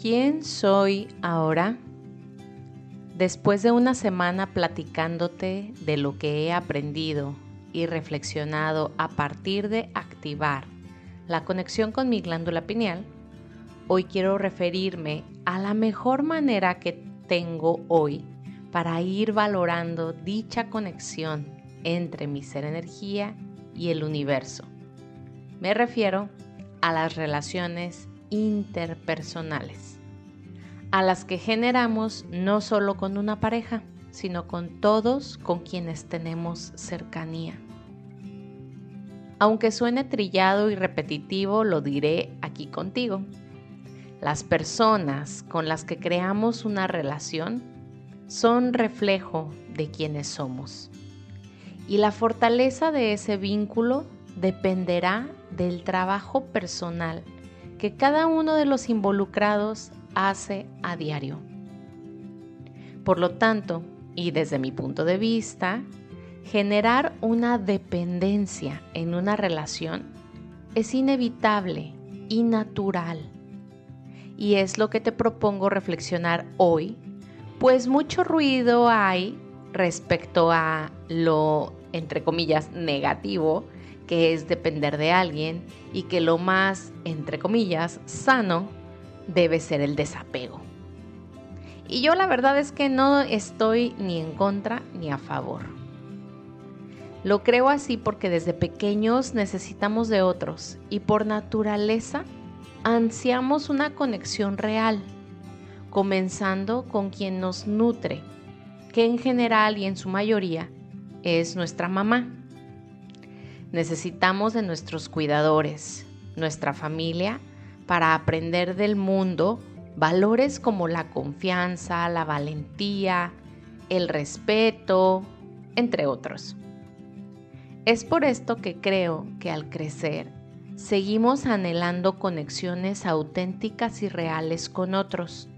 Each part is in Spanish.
¿Quién soy ahora? Después de una semana platicándote de lo que he aprendido y reflexionado a partir de activar la conexión con mi glándula pineal, hoy quiero referirme a la mejor manera que tengo hoy para ir valorando dicha conexión entre mi ser energía y el universo. Me refiero a las relaciones interpersonales, a las que generamos no solo con una pareja, sino con todos con quienes tenemos cercanía. Aunque suene trillado y repetitivo, lo diré aquí contigo. Las personas con las que creamos una relación son reflejo de quienes somos. Y la fortaleza de ese vínculo dependerá del trabajo personal que cada uno de los involucrados hace a diario. Por lo tanto, y desde mi punto de vista, generar una dependencia en una relación es inevitable y natural. Y es lo que te propongo reflexionar hoy, pues mucho ruido hay respecto a lo, entre comillas, negativo que es depender de alguien y que lo más, entre comillas, sano debe ser el desapego. Y yo la verdad es que no estoy ni en contra ni a favor. Lo creo así porque desde pequeños necesitamos de otros y por naturaleza ansiamos una conexión real, comenzando con quien nos nutre, que en general y en su mayoría es nuestra mamá. Necesitamos de nuestros cuidadores, nuestra familia, para aprender del mundo valores como la confianza, la valentía, el respeto, entre otros. Es por esto que creo que al crecer seguimos anhelando conexiones auténticas y reales con otros.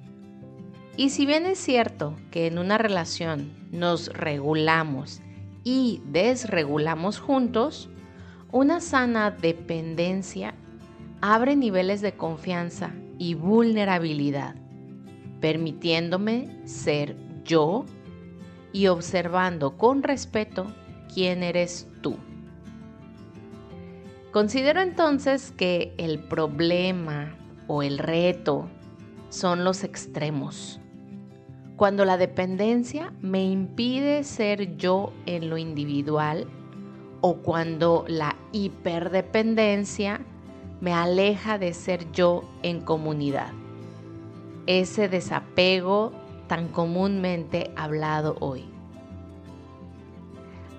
Y si bien es cierto que en una relación nos regulamos y desregulamos juntos, una sana dependencia abre niveles de confianza y vulnerabilidad, permitiéndome ser yo y observando con respeto quién eres tú. Considero entonces que el problema o el reto son los extremos. Cuando la dependencia me impide ser yo en lo individual o cuando la hiperdependencia me aleja de ser yo en comunidad. Ese desapego tan comúnmente hablado hoy.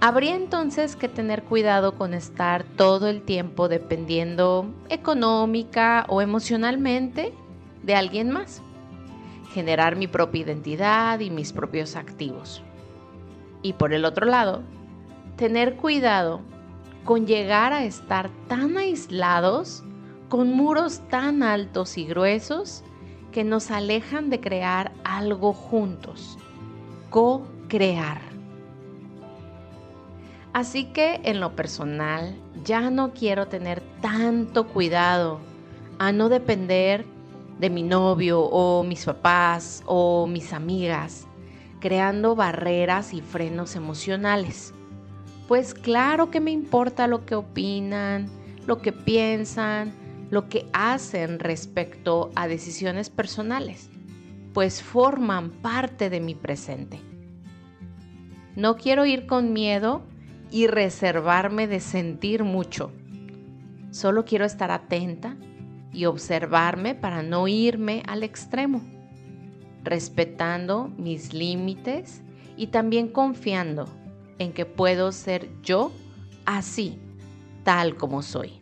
Habría entonces que tener cuidado con estar todo el tiempo dependiendo económica o emocionalmente de alguien más. Generar mi propia identidad y mis propios activos. Y por el otro lado, tener cuidado con llegar a estar tan aislados, con muros tan altos y gruesos, que nos alejan de crear algo juntos, co-crear. Así que en lo personal ya no quiero tener tanto cuidado a no depender de mi novio o mis papás o mis amigas, creando barreras y frenos emocionales pues claro que me importa lo que opinan, lo que piensan, lo que hacen respecto a decisiones personales, pues forman parte de mi presente. No quiero ir con miedo y reservarme de sentir mucho. Solo quiero estar atenta y observarme para no irme al extremo, respetando mis límites y también confiando en que puedo ser yo así, tal como soy.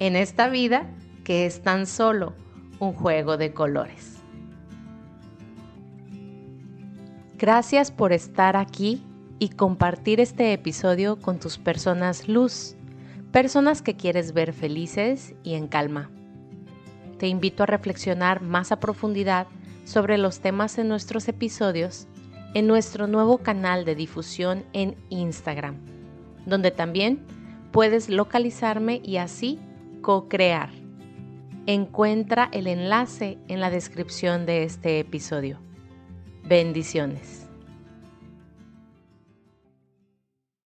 En esta vida que es tan solo un juego de colores. Gracias por estar aquí y compartir este episodio con tus personas luz, personas que quieres ver felices y en calma. Te invito a reflexionar más a profundidad sobre los temas en nuestros episodios en nuestro nuevo canal de difusión en Instagram, donde también puedes localizarme y así co-crear. Encuentra el enlace en la descripción de este episodio. Bendiciones.